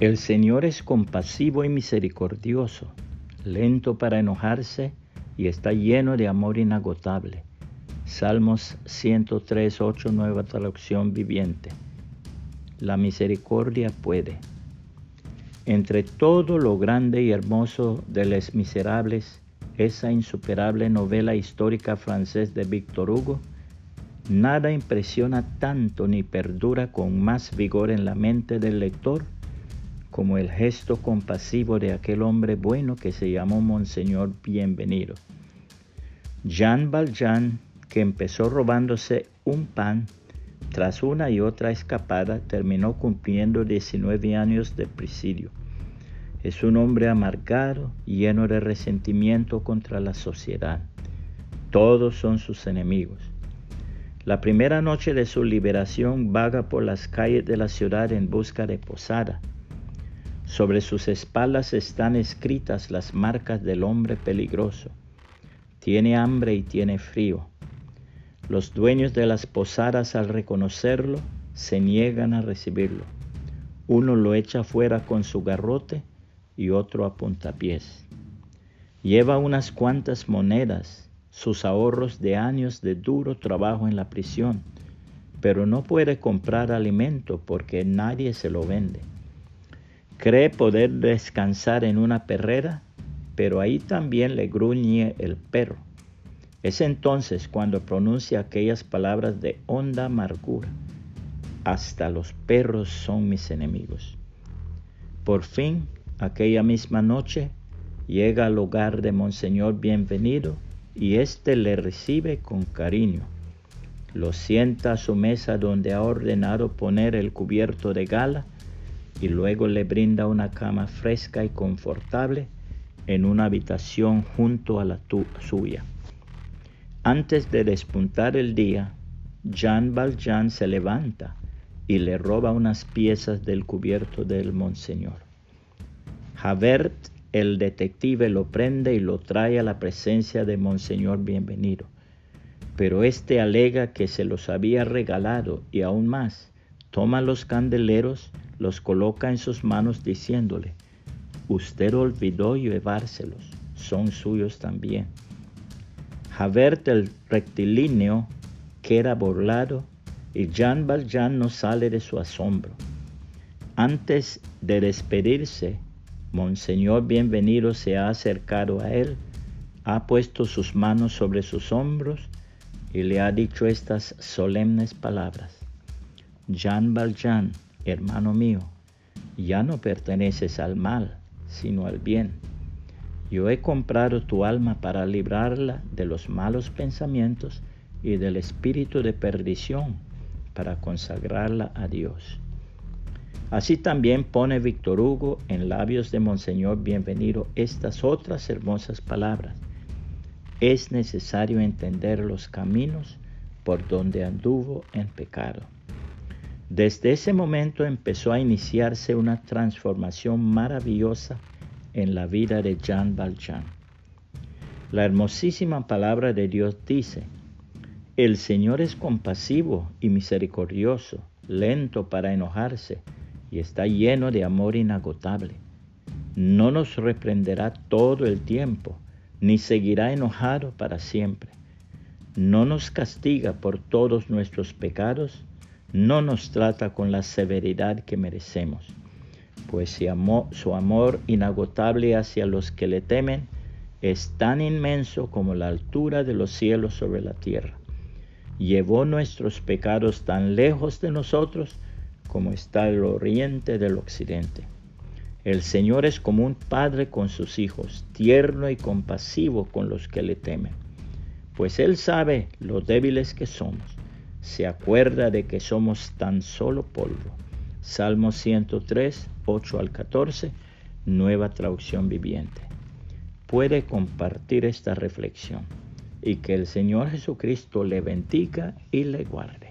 El Señor es compasivo y misericordioso, lento para enojarse y está lleno de amor inagotable. Salmos 103, 8, nueva traducción viviente. La misericordia puede. Entre todo lo grande y hermoso de Les Miserables, esa insuperable novela histórica francés de Victor Hugo, nada impresiona tanto ni perdura con más vigor en la mente del lector como el gesto compasivo de aquel hombre bueno que se llamó Monseñor Bienvenido. Jean Valjean, que empezó robándose un pan, tras una y otra escapada, terminó cumpliendo 19 años de presidio. Es un hombre amargado, lleno de resentimiento contra la sociedad. Todos son sus enemigos. La primera noche de su liberación vaga por las calles de la ciudad en busca de posada sobre sus espaldas están escritas las marcas del hombre peligroso. Tiene hambre y tiene frío. Los dueños de las posadas al reconocerlo se niegan a recibirlo. Uno lo echa fuera con su garrote y otro a puntapiés. Lleva unas cuantas monedas, sus ahorros de años de duro trabajo en la prisión, pero no puede comprar alimento porque nadie se lo vende. Cree poder descansar en una perrera, pero ahí también le gruñe el perro. Es entonces cuando pronuncia aquellas palabras de honda amargura. Hasta los perros son mis enemigos. Por fin, aquella misma noche, llega al hogar de Monseñor Bienvenido y éste le recibe con cariño. Lo sienta a su mesa donde ha ordenado poner el cubierto de gala y luego le brinda una cama fresca y confortable en una habitación junto a la suya. Antes de despuntar el día, Jean Valjean se levanta y le roba unas piezas del cubierto del monseñor. Javert, el detective, lo prende y lo trae a la presencia de monseñor bienvenido. Pero éste alega que se los había regalado y aún más, toma los candeleros, los coloca en sus manos diciéndole, usted olvidó llevárselos, son suyos también. Javert el rectilíneo queda burlado y Jean Valjean no sale de su asombro. Antes de despedirse, Monseñor Bienvenido se ha acercado a él, ha puesto sus manos sobre sus hombros y le ha dicho estas solemnes palabras. Jean Valjean, hermano mío, ya no perteneces al mal, sino al bien. Yo he comprado tu alma para librarla de los malos pensamientos y del espíritu de perdición, para consagrarla a Dios. Así también pone Víctor Hugo en labios de Monseñor Bienvenido estas otras hermosas palabras. Es necesario entender los caminos por donde anduvo en pecado. Desde ese momento empezó a iniciarse una transformación maravillosa en la vida de Jean Valjean. La hermosísima palabra de Dios dice, el Señor es compasivo y misericordioso, lento para enojarse y está lleno de amor inagotable. No nos reprenderá todo el tiempo, ni seguirá enojado para siempre. No nos castiga por todos nuestros pecados, no nos trata con la severidad que merecemos, pues su amor inagotable hacia los que le temen es tan inmenso como la altura de los cielos sobre la tierra. Llevó nuestros pecados tan lejos de nosotros como está el oriente del occidente. El Señor es como un padre con sus hijos, tierno y compasivo con los que le temen, pues Él sabe lo débiles que somos se acuerda de que somos tan solo polvo. Salmo 103, 8 al 14, nueva traducción viviente. Puede compartir esta reflexión y que el Señor Jesucristo le bendiga y le guarde.